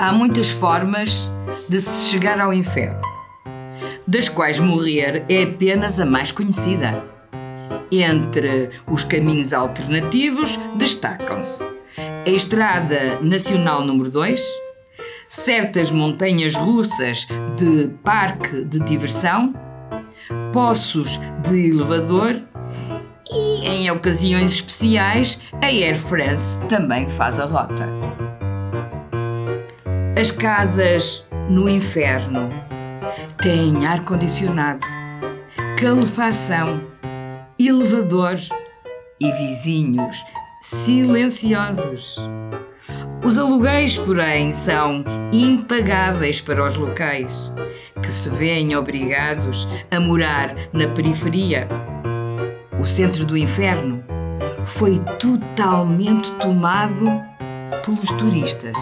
Há muitas formas de se chegar ao inferno, das quais morrer é apenas a mais conhecida. Entre os caminhos alternativos destacam-se a Estrada Nacional número 2, certas montanhas russas de parque de diversão, poços de elevador e, em ocasiões especiais, a Air France também faz a rota. As casas no inferno têm ar-condicionado, calefação, elevador e vizinhos silenciosos. Os aluguéis, porém, são impagáveis para os locais, que se veem obrigados a morar na periferia. O centro do inferno foi totalmente tomado pelos turistas.